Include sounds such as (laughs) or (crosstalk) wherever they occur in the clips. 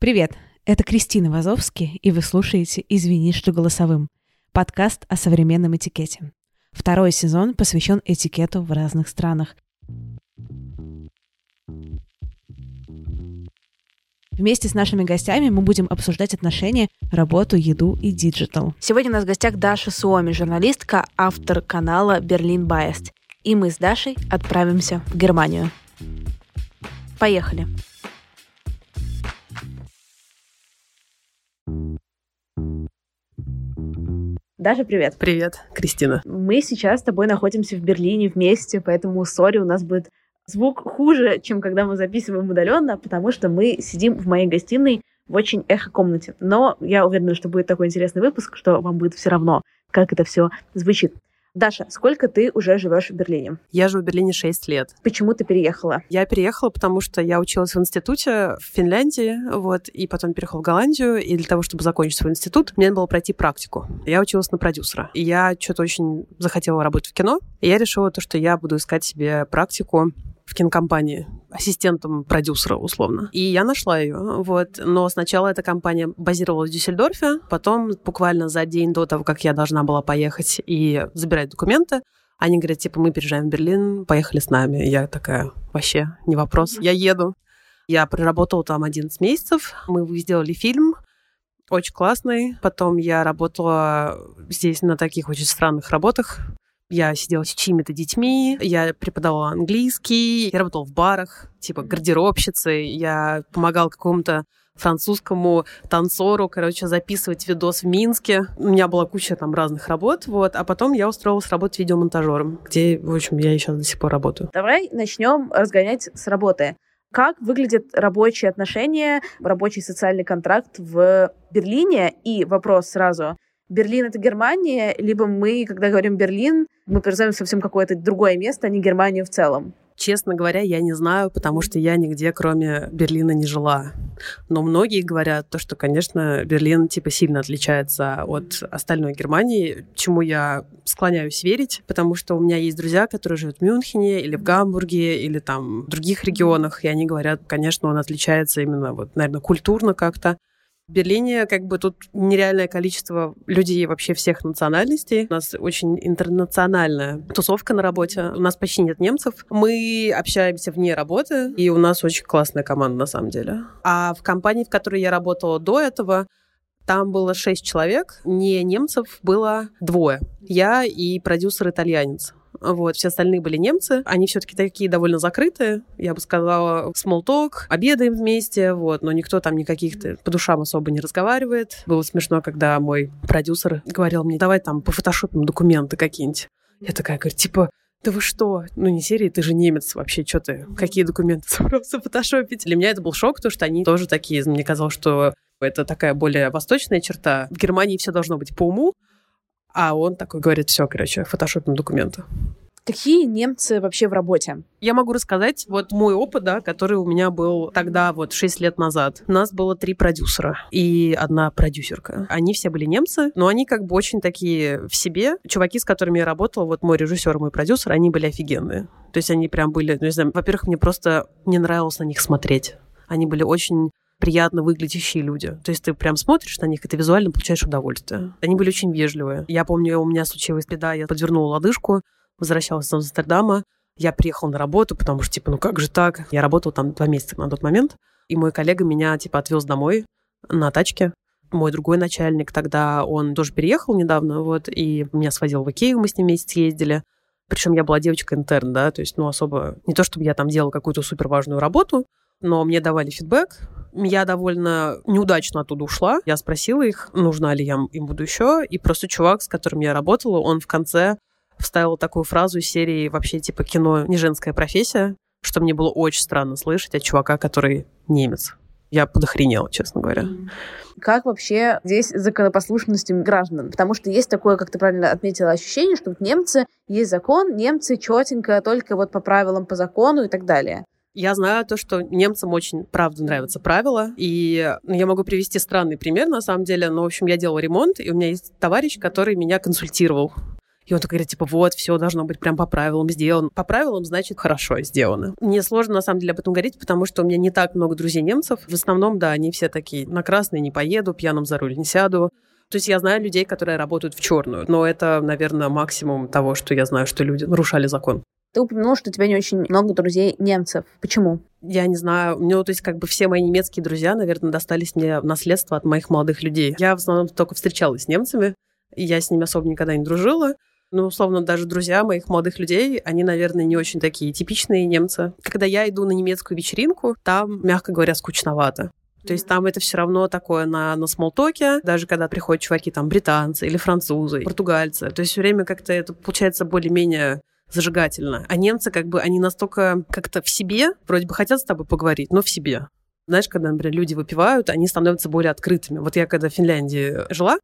Привет, это Кристина Вазовски, и вы слушаете «Извини, что голосовым» — подкаст о современном этикете. Второй сезон посвящен этикету в разных странах. Вместе с нашими гостями мы будем обсуждать отношения, работу, еду и digital. Сегодня у нас в гостях Даша Суоми, журналистка, автор канала «Berlin Biased». И мы с Дашей отправимся в Германию. Поехали! Даша, привет. Привет, Кристина. Мы сейчас с тобой находимся в Берлине вместе, поэтому, сори, у нас будет звук хуже, чем когда мы записываем удаленно, потому что мы сидим в моей гостиной в очень эхо-комнате. Но я уверена, что будет такой интересный выпуск, что вам будет все равно, как это все звучит. Даша, сколько ты уже живешь в Берлине? Я живу в Берлине 6 лет. Почему ты переехала? Я переехала, потому что я училась в институте в Финляндии, вот, и потом переехала в Голландию, и для того, чтобы закончить свой институт, мне надо было пройти практику. Я училась на продюсера. И я что-то очень захотела работать в кино, и я решила то, что я буду искать себе практику в кинокомпании ассистентом продюсера, условно. И я нашла ее, вот. Но сначала эта компания базировалась в Дюссельдорфе, потом буквально за день до того, как я должна была поехать и забирать документы, они говорят, типа, мы переезжаем в Берлин, поехали с нами. Я такая, вообще, не вопрос, я еду. Я проработала там 11 месяцев, мы сделали фильм, очень классный. Потом я работала здесь на таких очень странных работах. Я сидела с чьими-то детьми, я преподавала английский, я работала в барах, типа гардеробщицей, я помогала какому-то французскому танцору, короче, записывать видос в Минске. У меня была куча там разных работ, вот, а потом я устроилась работать видеомонтажером, где, в общем, я сейчас до сих пор работаю. Давай начнем разгонять с работы. Как выглядят рабочие отношения, рабочий социальный контракт в Берлине? И вопрос сразу. Берлин — это Германия, либо мы, когда говорим Берлин, мы представляем совсем какое-то другое место, а не Германию в целом? Честно говоря, я не знаю, потому что я нигде, кроме Берлина, не жила. Но многие говорят то, что, конечно, Берлин типа сильно отличается от остальной Германии, чему я склоняюсь верить, потому что у меня есть друзья, которые живут в Мюнхене или в Гамбурге или там в других регионах, и они говорят, конечно, он отличается именно вот, наверное, культурно как-то. Берлине как бы тут нереальное количество людей вообще всех национальностей. У нас очень интернациональная тусовка на работе. У нас почти нет немцев. Мы общаемся вне работы, и у нас очень классная команда на самом деле. А в компании, в которой я работала до этого, там было шесть человек, не немцев было двое. Я и продюсер-итальянец. Вот, все остальные были немцы. Они все-таки такие довольно закрытые. Я бы сказала, small talk, обедаем вместе, вот, но никто там никаких-то по душам особо не разговаривает. Было смешно, когда мой продюсер говорил мне, давай там по фотошопим документы какие-нибудь. Я такая, говорю, типа, да вы что? Ну, не серии, ты же немец вообще, что ты? Какие документы (laughs) собрался фотошопить? Для меня это был шок, потому что они тоже такие. Мне казалось, что это такая более восточная черта. В Германии все должно быть по уму, а он такой говорит, все, короче, фотошопим документы. Какие немцы вообще в работе? Я могу рассказать вот мой опыт, да, который у меня был тогда, вот 6 лет назад. У нас было три продюсера и одна продюсерка. Они все были немцы, но они как бы очень такие в себе. Чуваки, с которыми я работала, вот мой режиссер, мой продюсер, они были офигенные. То есть они прям были, ну, не знаю, во-первых, мне просто не нравилось на них смотреть. Они были очень приятно выглядящие люди. То есть ты прям смотришь на них, и ты визуально получаешь удовольствие. Они были очень вежливые. Я помню, у меня случилась беда, я подвернула лодыжку, возвращалась из Амстердама, я приехала на работу, потому что, типа, ну как же так? Я работала там два месяца на тот момент, и мой коллега меня, типа, отвез домой на тачке. Мой другой начальник тогда, он тоже переехал недавно, вот, и меня свозил в Икею, мы с ним месяц ездили. Причем я была девочка-интерн, да, то есть, ну, особо... Не то, чтобы я там делала какую-то супер важную работу, но мне давали фидбэк, я довольно неудачно оттуда ушла. Я спросила их, нужна ли я им буду еще. И просто чувак, с которым я работала, он в конце вставил такую фразу из серии вообще типа кино не женская профессия, что мне было очень странно слышать от чувака, который немец. Я подохренела, честно говоря. Как вообще здесь законопослушность граждан? Потому что есть такое, как ты правильно отметила, ощущение, что вот немцы, есть закон, немцы четенько, только вот по правилам, по закону и так далее. Я знаю то, что немцам очень, правда, нравятся правила. И ну, я могу привести странный пример, на самом деле. Но, в общем, я делала ремонт, и у меня есть товарищ, который меня консультировал. И он такой говорит, типа, вот, все должно быть прям по правилам сделано. По правилам, значит, хорошо сделано. Мне сложно, на самом деле, об этом говорить, потому что у меня не так много друзей немцев. В основном, да, они все такие, на красный не поеду, пьяным за руль не сяду. То есть я знаю людей, которые работают в черную, но это, наверное, максимум того, что я знаю, что люди нарушали закон. Ты упомянул, что у тебя не очень много друзей немцев. Почему? Я не знаю. У меня, то есть, как бы все мои немецкие друзья, наверное, достались мне в наследство от моих молодых людей. Я в основном только встречалась с немцами, и я с ними особо никогда не дружила. Ну, условно, даже друзья моих молодых людей, они, наверное, не очень такие типичные немцы. Когда я иду на немецкую вечеринку, там, мягко говоря, скучновато. То есть там это все равно такое на, на смолтоке, даже когда приходят чуваки там британцы или французы, португальцы. То есть все время как-то это получается более-менее зажигательно. А немцы как бы, они настолько как-то в себе, вроде бы хотят с тобой поговорить, но в себе. Знаешь, когда, например, люди выпивают, они становятся более открытыми. Вот я когда в Финляндии жила,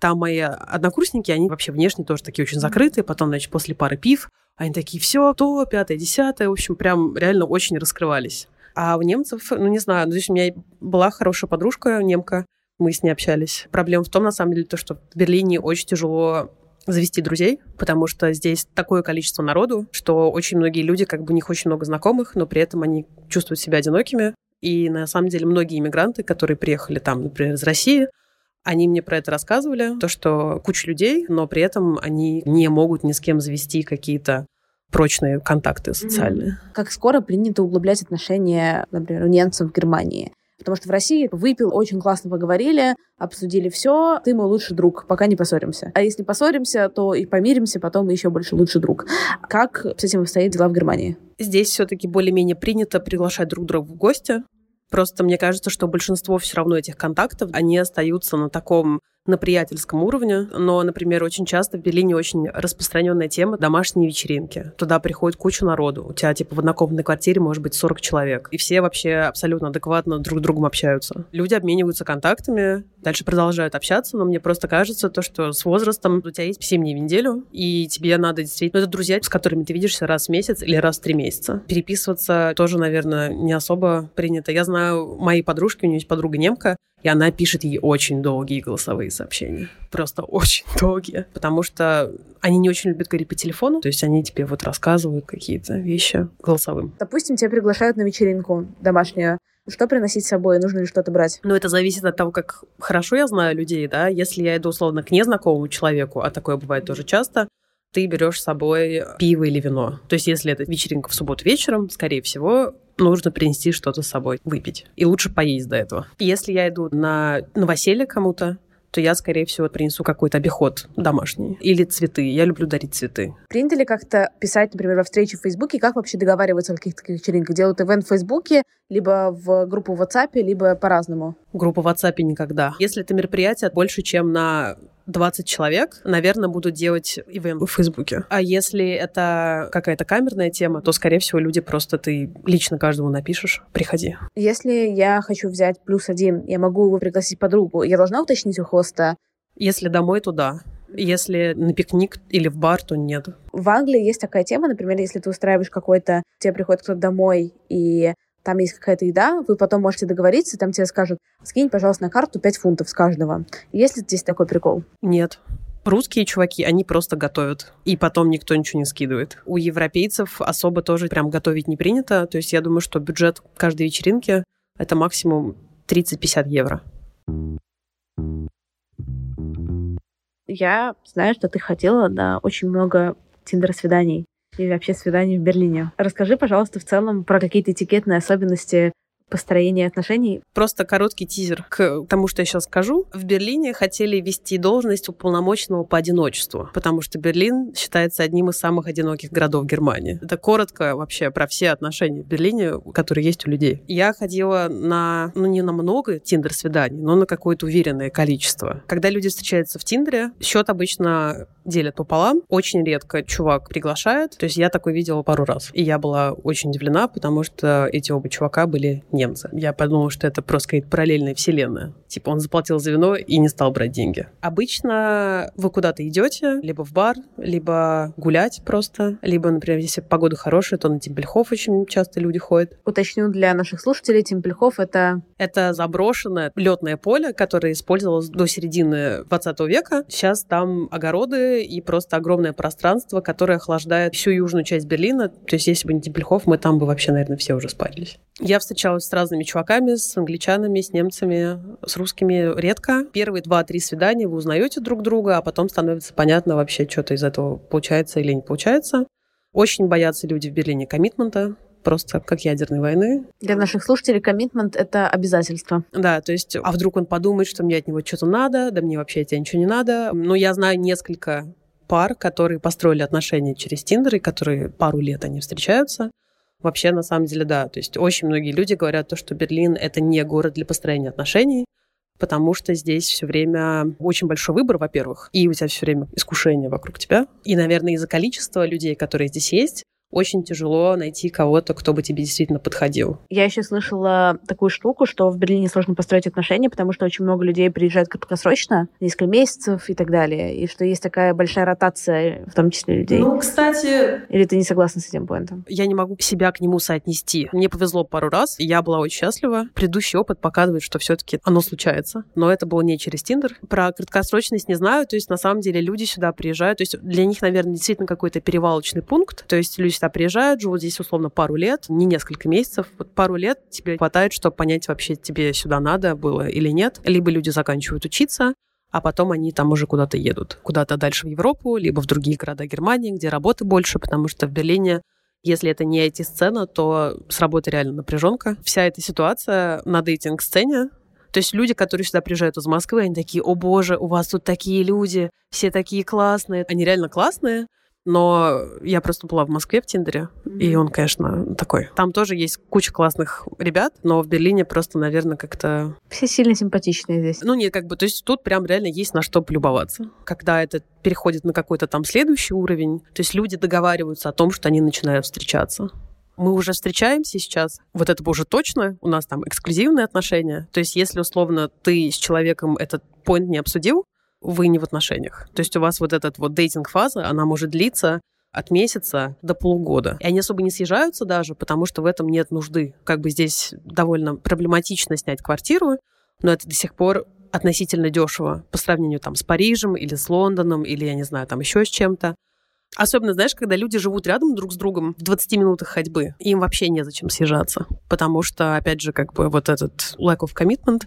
там мои однокурсники, они вообще внешне тоже такие очень закрытые. Потом, значит, после пары пив, они такие, все, то, пятое, десятое. В общем, прям реально очень раскрывались. А у немцев, ну, не знаю, здесь у меня была хорошая подружка, немка, мы с ней общались. Проблема в том, на самом деле, то, что в Берлине очень тяжело завести друзей, потому что здесь такое количество народу, что очень многие люди, как бы у них очень много знакомых, но при этом они чувствуют себя одинокими. И на самом деле многие иммигранты, которые приехали там, например, из России, они мне про это рассказывали, то, что куча людей, но при этом они не могут ни с кем завести какие-то прочные контакты социальные. Как скоро принято углублять отношения, например, у немцев в Германии? Потому что в России выпил, очень классно поговорили, обсудили все, ты мой лучший друг, пока не поссоримся. А если поссоримся, то и помиримся, потом еще больше лучший друг. Как с этим обстоят дела в Германии? Здесь все-таки более-менее принято приглашать друг друга в гости. Просто мне кажется, что большинство все равно этих контактов, они остаются на таком на приятельском уровне, но, например, очень часто в Берлине очень распространенная тема домашние вечеринки. Туда приходит куча народу. У тебя, типа, в однокомнатной квартире может быть 40 человек. И все вообще абсолютно адекватно друг с другом общаются. Люди обмениваются контактами, дальше продолжают общаться, но мне просто кажется то, что с возрастом у тебя есть 7 дней в неделю, и тебе надо действительно... Ну, это друзья, с которыми ты видишься раз в месяц или раз в три месяца. Переписываться тоже, наверное, не особо принято. Я знаю, мои подружки, у нее есть подруга немка, и она пишет ей очень долгие голосовые сообщения. Просто очень (laughs) долгие. Потому что они не очень любят говорить по телефону. То есть они тебе вот рассказывают какие-то вещи голосовым. Допустим, тебя приглашают на вечеринку домашнюю. Что приносить с собой? Нужно ли что-то брать? Ну, это зависит от того, как хорошо я знаю людей, да. Если я иду, условно, к незнакомому человеку, а такое бывает тоже часто, ты берешь с собой пиво или вино. То есть, если это вечеринка в субботу вечером, скорее всего, нужно принести что-то с собой, выпить. И лучше поесть до этого. Если я иду на новоселье кому-то, то я, скорее всего, принесу какой-то обиход домашний. Или цветы. Я люблю дарить цветы. Принято ли как-то писать, например, во встрече в Фейсбуке? Как вообще договариваться о каких-то таких вечеринках? Делают ивент в Фейсбуке, либо в группу в WhatsApp, либо по-разному? Группу в WhatsApp никогда. Если это мероприятие больше, чем на 20 человек, наверное, будут делать ивент в Фейсбуке. А если это какая-то камерная тема, то, скорее всего, люди просто ты лично каждому напишешь, приходи. Если я хочу взять плюс один, я могу его пригласить подругу, я должна уточнить у хоста? Если домой, то да. Если на пикник или в бар, то нет. В Англии есть такая тема, например, если ты устраиваешь какой-то, тебе приходит кто-то домой, и там есть какая-то еда, вы потом можете договориться, там тебе скажут, скинь, пожалуйста, на карту 5 фунтов с каждого. Есть ли здесь такой прикол? Нет. Русские чуваки, они просто готовят, и потом никто ничего не скидывает. У европейцев особо тоже прям готовить не принято, то есть я думаю, что бюджет каждой вечеринки — это максимум 30-50 евро. Я знаю, что ты хотела на очень много тиндер-свиданий и вообще свиданий в Берлине. Расскажи, пожалуйста, в целом про какие-то этикетные особенности построения отношений. Просто короткий тизер к тому, что я сейчас скажу. В Берлине хотели ввести должность уполномоченного по одиночеству, потому что Берлин считается одним из самых одиноких городов Германии. Это коротко вообще про все отношения в Берлине, которые есть у людей. Я ходила на, ну не на много тиндер-свиданий, но на какое-то уверенное количество. Когда люди встречаются в Тиндере, счет обычно делят пополам. Очень редко чувак приглашает. То есть я такой видела пару раз. И я была очень удивлена, потому что эти оба чувака были немцы. Я подумала, что это просто какая-то параллельная вселенная. Типа он заплатил за вино и не стал брать деньги. Обычно вы куда-то идете, либо в бар, либо гулять просто, либо, например, если погода хорошая, то на Темпельхоф очень часто люди ходят. Уточню для наших слушателей, Темпельхоф — это... Это заброшенное летное поле, которое использовалось до середины 20 века. Сейчас там огороды и просто огромное пространство, которое охлаждает всю южную часть Берлина. То есть если бы не Темпельхоф, мы там бы вообще, наверное, все уже спарились. Я встречалась с разными чуваками, с англичанами, с немцами, с русскими редко. Первые два-три свидания вы узнаете друг друга, а потом становится понятно вообще, что-то из этого получается или не получается. Очень боятся люди в Берлине коммитмента, просто как ядерной войны. Для наших слушателей коммитмент — это обязательство. Да, то есть, а вдруг он подумает, что мне от него что-то надо, да мне вообще от тебя ничего не надо. Но я знаю несколько пар, которые построили отношения через Тиндер, и которые пару лет они встречаются. Вообще, на самом деле, да. То есть очень многие люди говорят то, что Берлин — это не город для построения отношений, потому что здесь все время очень большой выбор, во-первых, и у тебя все время искушение вокруг тебя. И, наверное, из-за количества людей, которые здесь есть, очень тяжело найти кого-то, кто бы тебе действительно подходил. Я еще слышала такую штуку, что в Берлине сложно построить отношения, потому что очень много людей приезжают краткосрочно, несколько месяцев и так далее, и что есть такая большая ротация, в том числе людей. Ну, кстати... Или ты не согласна с этим поинтом? Я не могу себя к нему соотнести. Мне повезло пару раз, и я была очень счастлива. Предыдущий опыт показывает, что все таки оно случается. Но это было не через Тиндер. Про краткосрочность не знаю. То есть, на самом деле, люди сюда приезжают. То есть, для них, наверное, действительно какой-то перевалочный пункт. То есть, люди сюда приезжают, живут здесь условно пару лет, не несколько месяцев, вот пару лет тебе хватает, чтобы понять, вообще тебе сюда надо было или нет. Либо люди заканчивают учиться, а потом они там уже куда-то едут. Куда-то дальше в Европу, либо в другие города Германии, где работы больше, потому что в Берлине если это не IT-сцена, то с работы реально напряженка. Вся эта ситуация на дейтинг-сцене, то есть люди, которые сюда приезжают из Москвы, они такие, о боже, у вас тут такие люди, все такие классные. Они реально классные, но я просто была в Москве в Тиндере, mm-hmm. и он, конечно, такой. Там тоже есть куча классных ребят, но в Берлине просто, наверное, как-то... Все сильно симпатичные здесь. Ну, нет, как бы, то есть тут прям реально есть на что полюбоваться. Когда это переходит на какой-то там следующий уровень, то есть люди договариваются о том, что они начинают встречаться мы уже встречаемся сейчас, вот это уже точно, у нас там эксклюзивные отношения. То есть если условно ты с человеком этот поинт не обсудил, вы не в отношениях. То есть у вас вот этот вот дейтинг-фаза, она может длиться от месяца до полугода. И они особо не съезжаются даже, потому что в этом нет нужды. Как бы здесь довольно проблематично снять квартиру, но это до сих пор относительно дешево по сравнению там с Парижем или с Лондоном или, я не знаю, там еще с чем-то. Особенно, знаешь, когда люди живут рядом друг с другом в 20 минутах ходьбы, им вообще незачем съезжаться, потому что, опять же, как бы вот этот lack of commitment,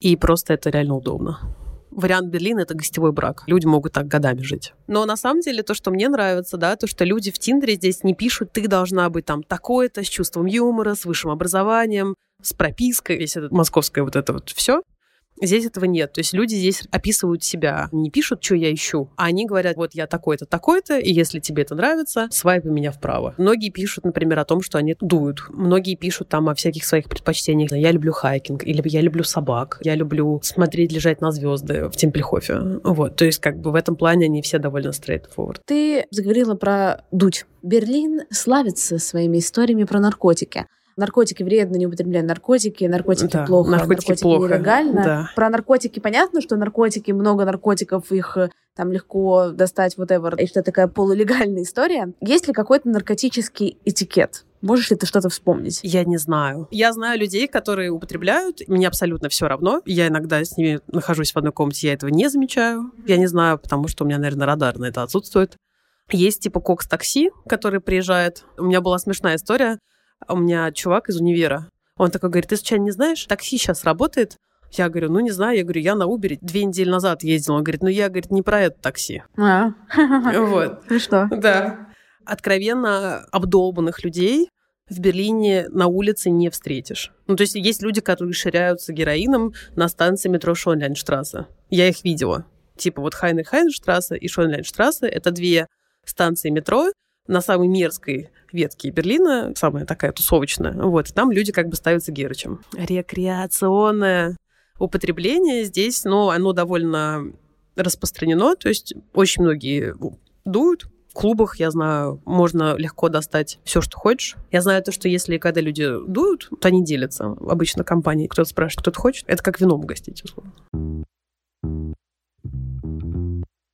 и просто это реально удобно вариант Берлина — это гостевой брак. Люди могут так годами жить. Но на самом деле то, что мне нравится, да, то, что люди в Тиндере здесь не пишут, ты должна быть там такой-то, с чувством юмора, с высшим образованием, с пропиской, весь этот московское вот это вот все. Здесь этого нет. То есть люди здесь описывают себя, не пишут, что я ищу, а они говорят, вот я такой-то, такой-то, и если тебе это нравится, свайпай меня вправо. Многие пишут, например, о том, что они дуют. Многие пишут там о всяких своих предпочтениях. Я люблю хайкинг, или я люблю собак, я люблю смотреть, лежать на звезды в Темплехофе. Вот, то есть как бы в этом плане они все довольно straightforward. Ты заговорила про дуть. Берлин славится своими историями про наркотики наркотики вредно, не употребляем наркотики, наркотики да, плохо, наркотики, наркотики плохо. нелегально. Да. Про наркотики понятно, что наркотики, много наркотиков, их э, там легко достать, whatever, и что такая полулегальная история. Есть ли какой-то наркотический этикет? Можешь ли ты что-то вспомнить? Я не знаю. Я знаю людей, которые употребляют. Мне абсолютно все равно. Я иногда с ними нахожусь в одной комнате, я этого не замечаю. Я не знаю, потому что у меня, наверное, радар на это отсутствует. Есть типа кокс-такси, который приезжает. У меня была смешная история. У меня чувак из универа. Он такой говорит, ты случайно не знаешь, такси сейчас работает? Я говорю, ну не знаю, я говорю, я на Uber две недели назад ездила. Он говорит, ну я, говорит, не про это такси. А. (laughs) Вот. (laughs) Ну что? Да. Откровенно обдолбанных людей в Берлине на улице не встретишь. Ну, то есть есть люди, которые ширяются героином на станции метро Шонляйнштрассе. Я их видела. Типа вот Хайнер Хайнерштрассе и Шонляйнштрассе — это две станции метро, на самой мерзкой ветке Берлина, самая такая тусовочная, вот, там люди как бы ставятся герычем. Рекреационное употребление здесь, ну, оно довольно распространено, то есть очень многие дуют, В клубах, я знаю, можно легко достать все, что хочешь. Я знаю то, что если когда люди дуют, то они делятся. Обычно компании кто-то спрашивает, кто-то хочет. Это как вином угостить, условно.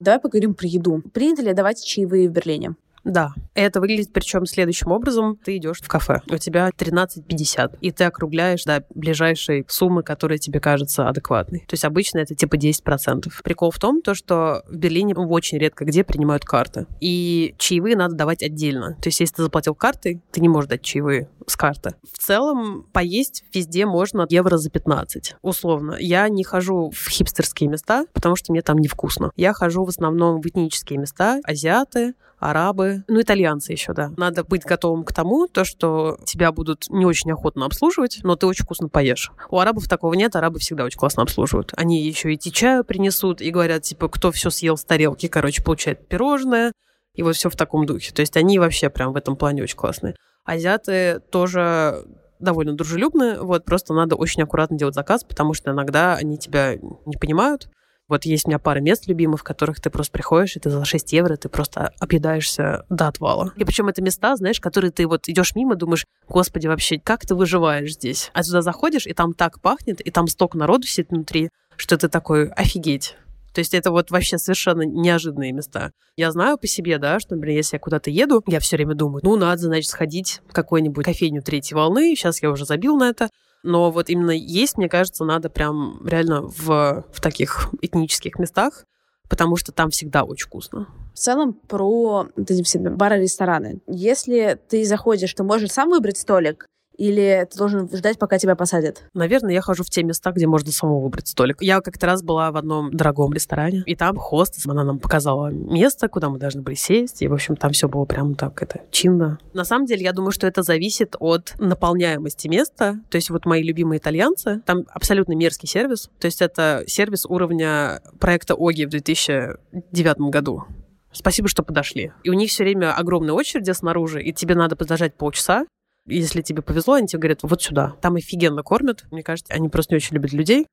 Давай поговорим про еду. Принято ли давать чаевые в Берлине? Да. Это выглядит причем следующим образом. Ты идешь в кафе, у тебя 13.50, и ты округляешь до ближайшей суммы, которая тебе кажется адекватной. То есть обычно это типа 10%. Прикол в том, то, что в Берлине очень редко где принимают карты. И чаевые надо давать отдельно. То есть если ты заплатил картой, ты не можешь дать чаевые с карты. В целом поесть везде можно евро за 15, условно. Я не хожу в хипстерские места, потому что мне там невкусно. Я хожу в основном в этнические места, азиаты, арабы, ну, итальянцы еще, да. Надо быть готовым к тому, то, что тебя будут не очень охотно обслуживать, но ты очень вкусно поешь. У арабов такого нет, арабы всегда очень классно обслуживают. Они еще и чаю принесут и говорят, типа, кто все съел с тарелки, короче, получает пирожное, и вот все в таком духе. То есть они вообще прям в этом плане очень классные. Азиаты тоже довольно дружелюбны, вот, просто надо очень аккуратно делать заказ, потому что иногда они тебя не понимают, вот есть у меня пара мест любимых, в которых ты просто приходишь, и ты за 6 евро ты просто объедаешься до отвала. И причем это места, знаешь, которые ты вот идешь мимо, думаешь, господи, вообще, как ты выживаешь здесь? А сюда заходишь, и там так пахнет, и там столько народу сидит внутри, что ты такой, офигеть. То есть это вот вообще совершенно неожиданные места. Я знаю по себе, да, что, например, если я куда-то еду, я все время думаю, ну, надо, значит, сходить в какую-нибудь кофейню третьей волны, сейчас я уже забил на это, но вот именно есть, мне кажется, надо прям реально в, в таких этнических местах, потому что там всегда очень вкусно. В целом про эти все бары-рестораны. Если ты заходишь, ты можешь сам выбрать столик, или ты должен ждать, пока тебя посадят? Наверное, я хожу в те места, где можно самому выбрать столик. Я как-то раз была в одном дорогом ресторане, и там хост, она нам показала место, куда мы должны были сесть, и, в общем, там все было прям так, это, чинно. На самом деле, я думаю, что это зависит от наполняемости места. То есть вот мои любимые итальянцы, там абсолютно мерзкий сервис. То есть это сервис уровня проекта ОГИ в 2009 году. Спасибо, что подошли. И у них все время огромная очередь снаружи, и тебе надо подождать полчаса, если тебе повезло, они тебе говорят, вот сюда. Там офигенно кормят. Мне кажется, они просто не очень любят людей,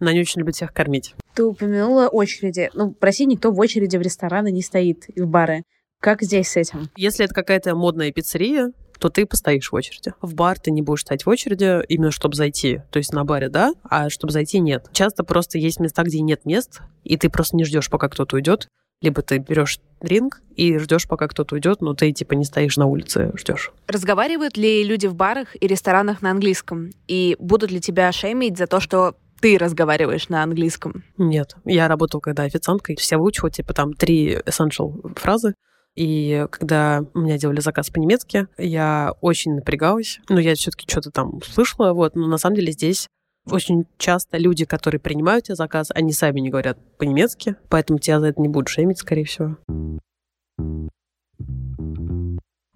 но они очень любят всех кормить. Ты упомянула очереди. Ну, в России никто в очереди в рестораны не стоит и в бары. Как здесь с этим? Если это какая-то модная пиццерия, то ты постоишь в очереди. В бар ты не будешь стоять в очереди, именно чтобы зайти. То есть на баре, да, а чтобы зайти нет. Часто просто есть места, где нет мест, и ты просто не ждешь, пока кто-то уйдет. Либо ты берешь ринг и ждешь, пока кто-то уйдет, но ты типа не стоишь на улице, ждешь. Разговаривают ли люди в барах и ресторанах на английском? И будут ли тебя шеймить за то, что ты разговариваешь на английском? Нет. Я работала когда официанткой. Я выучила, типа, там три essential фразы. И когда у меня делали заказ по-немецки, я очень напрягалась. Ну, я все-таки что-то там слышала, вот. Но на самом деле здесь очень часто люди, которые принимают тебе заказ, они сами не говорят по-немецки, поэтому тебя за это не будут шеймить, скорее всего.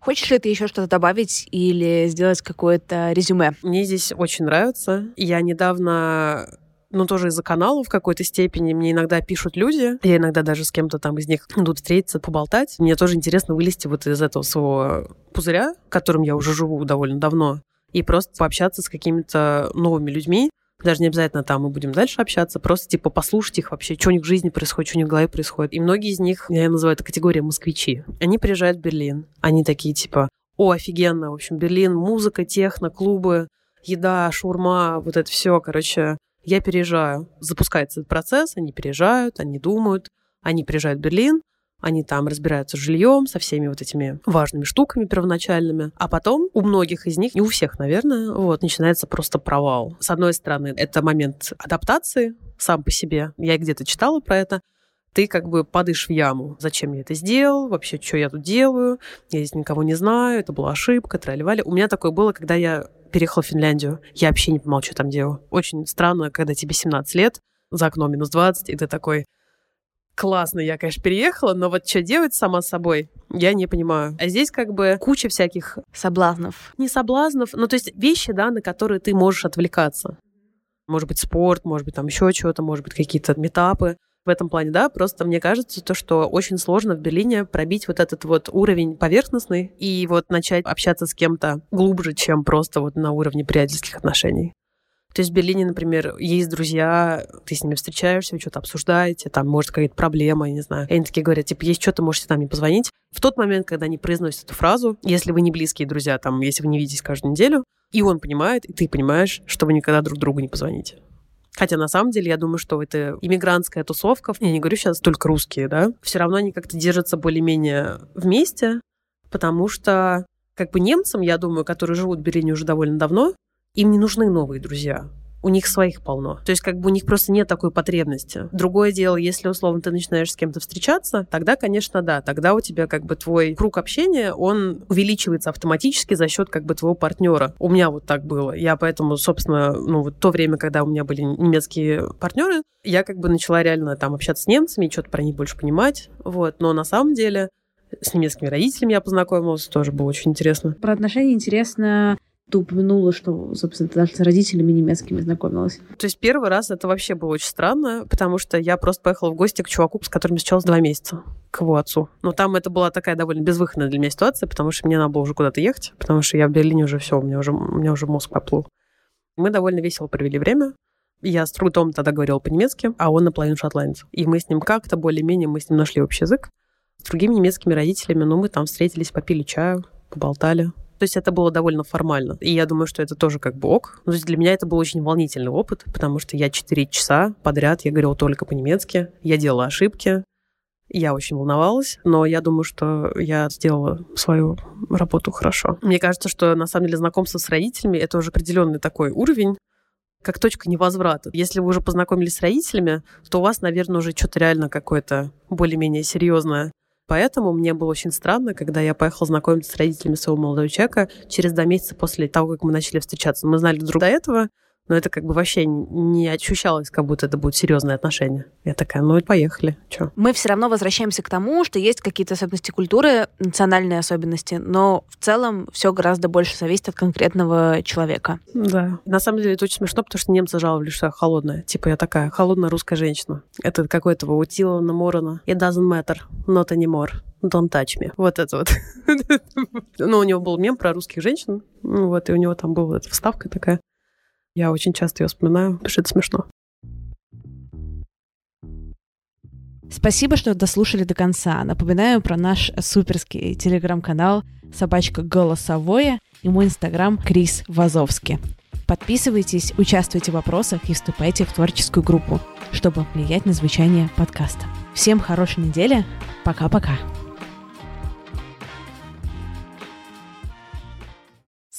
Хочешь ли ты еще что-то добавить или сделать какое-то резюме? Мне здесь очень нравится. Я недавно ну, тоже из-за канала в какой-то степени. Мне иногда пишут люди, я иногда даже с кем-то там из них идут встретиться, поболтать. Мне тоже интересно вылезти вот из этого своего пузыря, которым я уже живу довольно давно, и просто пообщаться с какими-то новыми людьми, даже не обязательно там мы будем дальше общаться, просто типа послушать их вообще, что у них в жизни происходит, что у них в голове происходит. И многие из них, я называю это категория москвичи, они приезжают в Берлин, они такие типа, о, офигенно, в общем, Берлин, музыка, техно, клубы, еда, шурма, вот это все, короче, я переезжаю. Запускается этот процесс, они переезжают, они думают, они приезжают в Берлин, они там разбираются с жильем, со всеми вот этими важными штуками первоначальными. А потом у многих из них, не у всех, наверное, вот, начинается просто провал. С одной стороны, это момент адаптации сам по себе. Я где-то читала про это ты как бы падаешь в яму. Зачем я это сделал? Вообще, что я тут делаю? Я здесь никого не знаю, это была ошибка, тролливали. У меня такое было, когда я переехала в Финляндию. Я вообще не понимала, что там делаю. Очень странно, когда тебе 17 лет, за окном минус 20, и ты такой, классно, я, конечно, переехала, но вот что делать сама собой, я не понимаю. А здесь как бы куча всяких... Соблазнов. Не соблазнов, ну то есть вещи, да, на которые ты можешь отвлекаться. Может быть, спорт, может быть, там еще что-то, может быть, какие-то метапы в этом плане, да, просто мне кажется, то, что очень сложно в Берлине пробить вот этот вот уровень поверхностный и вот начать общаться с кем-то глубже, чем просто вот на уровне приятельских отношений. То есть в Берлине, например, есть друзья, ты с ними встречаешься, вы что-то обсуждаете, там, может, какая-то проблема, я не знаю. Они такие говорят, типа, есть что-то, можете там мне позвонить. В тот момент, когда они произносят эту фразу, если вы не близкие друзья, там, если вы не видитесь каждую неделю, и он понимает, и ты понимаешь, что вы никогда друг другу не позвоните. Хотя на самом деле я думаю, что это иммигрантская тусовка, я не говорю сейчас только русские, да, все равно они как-то держатся более-менее вместе, потому что как бы немцам, я думаю, которые живут в Берлине уже довольно давно, им не нужны новые друзья. У них своих полно. То есть как бы у них просто нет такой потребности. Другое дело, если условно ты начинаешь с кем-то встречаться, тогда, конечно, да, тогда у тебя как бы твой круг общения, он увеличивается автоматически за счет как бы твоего партнера. У меня вот так было. Я поэтому, собственно, ну вот то время, когда у меня были немецкие партнеры, я как бы начала реально там общаться с немцами, что-то про них больше понимать. Вот. Но на самом деле с немецкими родителями я познакомилась, тоже было очень интересно. Про отношения интересно ты упомянула, что, собственно, ты даже с родителями немецкими знакомилась. То есть первый раз это вообще было очень странно, потому что я просто поехала в гости к чуваку, с которым встречалась два месяца, к его отцу. Но там это была такая довольно безвыходная для меня ситуация, потому что мне надо было уже куда-то ехать, потому что я в Берлине уже все, у меня уже, у меня уже мозг поплыл. Мы довольно весело провели время. Я с трудом тогда говорила по-немецки, а он наполовину шотландец. И мы с ним как-то более-менее, мы с ним нашли общий язык. С другими немецкими родителями, ну, мы там встретились, попили чаю, поболтали. То есть это было довольно формально. И я думаю, что это тоже как бы ок. Ну, для меня это был очень волнительный опыт, потому что я 4 часа подряд, я говорила только по-немецки, я делала ошибки, я очень волновалась, но я думаю, что я сделала свою работу хорошо. Мне кажется, что на самом деле знакомство с родителями это уже определенный такой уровень, как точка невозврата. Если вы уже познакомились с родителями, то у вас, наверное, уже что-то реально какое-то более-менее серьезное Поэтому мне было очень странно, когда я поехала знакомиться с родителями своего молодого человека через два месяца после того, как мы начали встречаться. Мы знали друг до этого, но это как бы вообще не ощущалось, как будто это будут серьезные отношения. Я такая, ну и поехали. Чё? Мы все равно возвращаемся к тому, что есть какие-то особенности культуры, национальные особенности, но в целом все гораздо больше зависит от конкретного человека. Да. На самом деле это очень смешно, потому что немцы жаловались, что я холодная. Типа я такая холодная русская женщина. Это какой-то у Тилана Морона. It doesn't matter, not anymore. Don't touch me. Вот это вот. (laughs) ну, у него был мем про русских женщин. Вот, и у него там была эта вставка такая. Я очень часто ее вспоминаю, потому что это смешно. Спасибо, что дослушали до конца. Напоминаю про наш суперский телеграм-канал «Собачка Голосовое» и мой инстаграм Крис Вазовский. Подписывайтесь, участвуйте в вопросах и вступайте в творческую группу, чтобы влиять на звучание подкаста. Всем хорошей недели. Пока-пока.